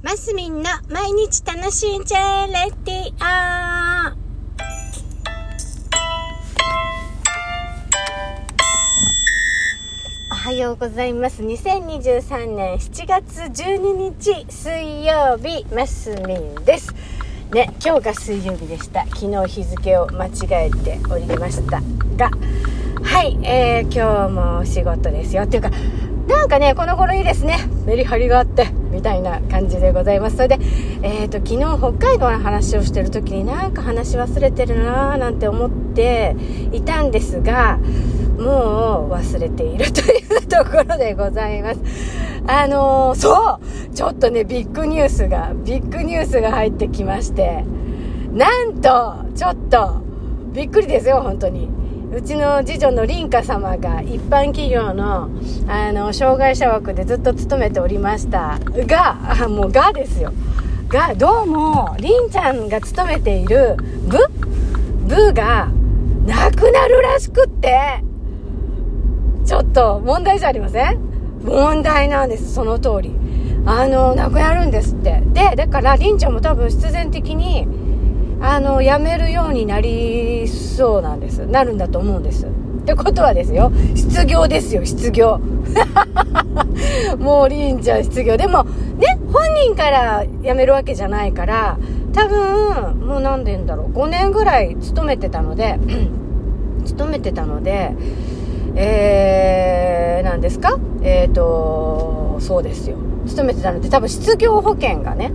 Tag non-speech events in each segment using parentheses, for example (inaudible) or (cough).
マスミンの毎日楽しんじゃえレディオおはようございます。2023年7月12日水曜日、マスミンです。ね、今日が水曜日でした。昨日日付を間違えておりましたが、はい、えー、今日もお仕事ですよ。っていうか、なんかね、この頃いいですね。メリハリがあって、みたいな感じでございます。それで、えっ、ー、と、昨日北海道の話をしてる時になんか話忘れてるなーなんて思っていたんですが、もう忘れているというところでございます。あのー、そうちょっとね、ビッグニュースが、ビッグニュースが入ってきまして、なんと、ちょっと、びっくりですよ、本当に。うちの次女の凛花様が一般企業のあの障害者枠でずっと勤めておりました。があもうがですよ。がどうも凛ちゃんが勤めている部部がなくなるらしくって。ちょっと問題じゃありません？問題なんですその通り。あのなくなるんですって。でだから凛ちゃんも多分必然的にあの、辞めるようになりそうなんです。なるんだと思うんです。ってことはですよ、失業ですよ、失業。(laughs) もう、りんちゃん失業。でも、ね、本人から辞めるわけじゃないから、多分、もう何年だろう、5年ぐらい勤めてたので、(clears throat) 勤めてたので、えー、何ですか？えっ、ー、と、そうですよ。勤めてたので、多分失業保険がね、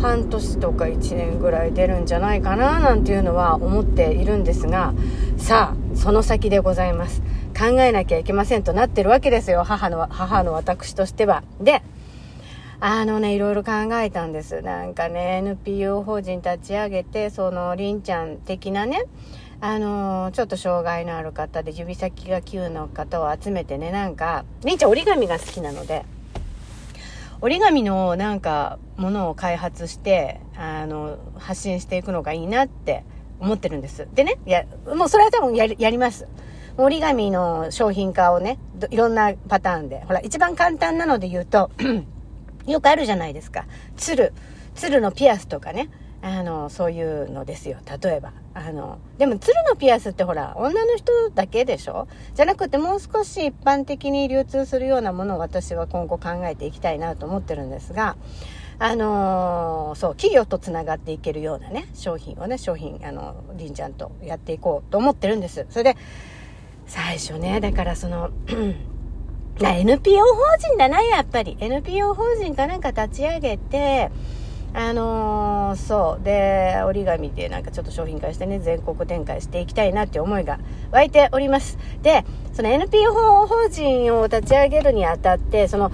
半年とか1年ぐらい出るんじゃないかななんていうのは思っているんですがさあその先でございます。考えなきゃいけませんとなってるわけですよ母の母の私としては。であのねいろいろ考えたんです。なんかね NPO 法人立ち上げてそのりんちゃん的なねあのちょっと障害のある方で指先が9の方を集めてねなんかりんちゃん折り紙が好きなので折り紙のなんかものを開発してあの発信していくのがいいなって思ってるんです。でねいやもうそれは多分やりやります。折り紙の商品化をねいろんなパターンで。ほら一番簡単なので言うと (clears throat) よくあるじゃないですか。鶴。鶴のピアスとかね。あの、そういうのですよ。例えば。あの、でも、鶴のピアスってほら、女の人だけでしょ？じゃなくて、もう少し一般的に流通するようなものを私は今後考えていきたいなと思ってるんですが、あのー、そう、企業とつながっていけるようなね、商品をね、商品、あの、りんちゃんとやっていこうと思ってるんです。それで、最初ね、だからその、(clears throat) NPO 法人だな、やっぱり。NPO 法人かなんか立ち上げて、あのー、そう。で折り紙でなんかちょっと商品化してね全国展開していきたいなっていう思いが湧いております。でその NPO 法人を立ち上げるにあたってその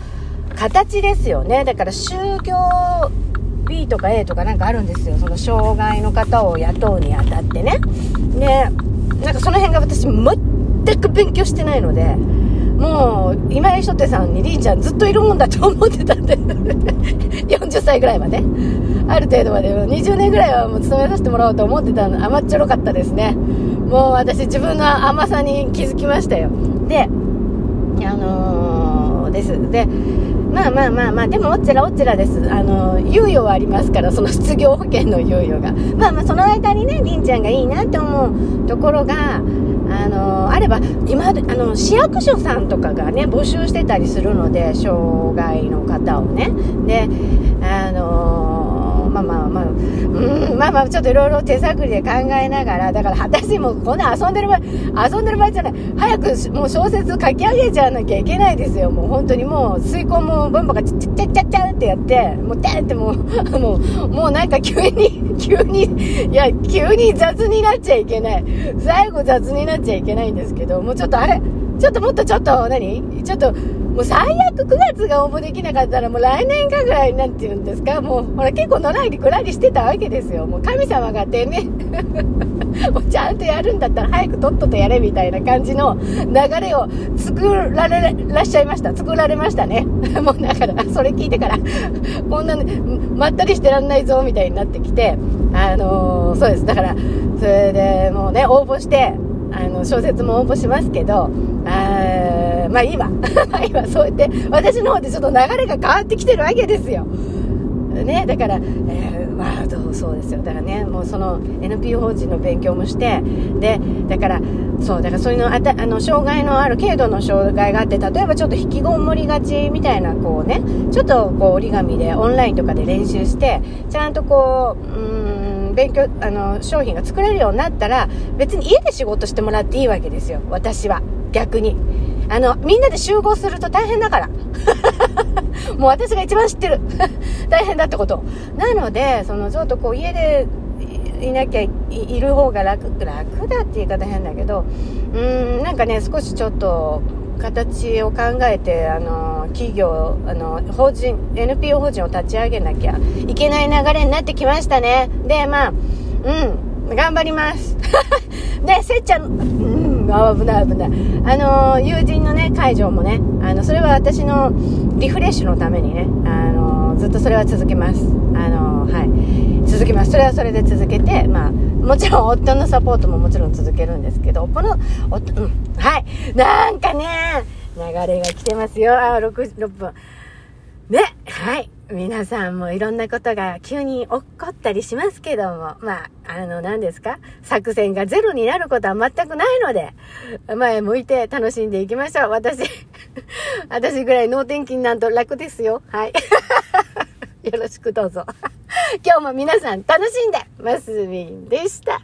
形ですよね。だから就業 B とか A とかなんかあるんですよ。その障害の方を雇うにあたってね。でなんかその辺が私全く勉強してないのでもう今井書店さんにりんちゃんずっといるもんだと思ってたんで40歳ぐらいまで。ある程度まで。20年ぐらいはもう勤めさせてもらおうと思ってたの。甘っちょろかったですね。もう私自分の甘さに気づきましたよ。であのー、です。でまあまあまあまあでもおっちらおっちらです。あの猶予はありますからその失業保険の猶予が。まあまあその間にねりんちゃんがいいなって思うところがあのあれば今あの市役所さんとかがね募集してたりするので障害の方をね。であのまあ、うん、まあまあちょっといろいろ手探りで考えながらだから私もこんな遊んでる場合遊んでる場合じゃない。早くもう小説書き上げちゃわなきゃいけないですよ。もう本当にもう遂行も分母がチッチャッチャッチャってやってもうてってもう (laughs) もうもうなんか急に (laughs) 急にいや急に雑になっちゃいけない。最後雑になっちゃいけないんですけどもうちょっとあれちょっともっとちょっと何？ちょっともう最悪9月が応募できなかったらもう来年かぐらいなんて言うんですか？もうほら結構のらりくらりしてたわけですよ。もう神様がてめ (laughs) もうちゃんとやるんだったら早くとっととやれみたいな感じの流れを作られらっしゃいました作られましたね。(laughs) もうだからそれ聞いてから。こんな、ね、まったりしてらんないぞみたいになってきて。あのー、そうです。だからそれでもうね応募してあの小説も応募しますけどあまあいいわ。(laughs) 今そうやって私の方でちょっと流れが変わってきてるわけですよ。ね、だから、えー、ワードそうですよ。だからね、もうその NPO 法人の勉強もして、で、だから、そう、だからそういうの、あたあの、障害のある、軽度の障害があって、例えばちょっと引きこもりがちみたいな、こうね、ちょっとこう折り紙でオンラインとかで練習して、ちゃんとこう、うん、勉強、あの、商品が作れるようになったら、別に家で仕事してもらっていいわけですよ。私は。逆に。あの、みんなで集合すると大変だから。(laughs) もう私が一番知ってる。(laughs) 大変だってこと。なので、そのちょっとこう家でいなきゃいる方が楽、楽だって言い方変だけど、うーん、なんかね、少しちょっと、形を考えて、あの、企業、あの、法人、NPO 法人を立ち上げなきゃいけない流れになってきましたね。で、まあ、うん、頑張ります。(laughs) で、せっちゃん、うんあ危ない危ない。あの、友人のね、会場もね、あの、それは私のリフレッシュのためにね、あの、ずっとそれは続けます。あの、はい。続けます。それはそれで続けて、まあ、もちろん夫のサポートももちろん続けるんですけど、この、夫、うん、はい。なんかね、流れが来てますよ。あ、6、6分。ね、はい。皆さんもいろんなことが急に起こったりしますけども、まあ、あの、何ですか？作戦がゼロになることは全くないので、前向いて楽しんでいきましょう。私、(laughs) 私ぐらい脳天気になんと楽ですよ。はい。(laughs) よろしくどうぞ。(laughs) 今日も皆さん楽しんで、マスミンでした。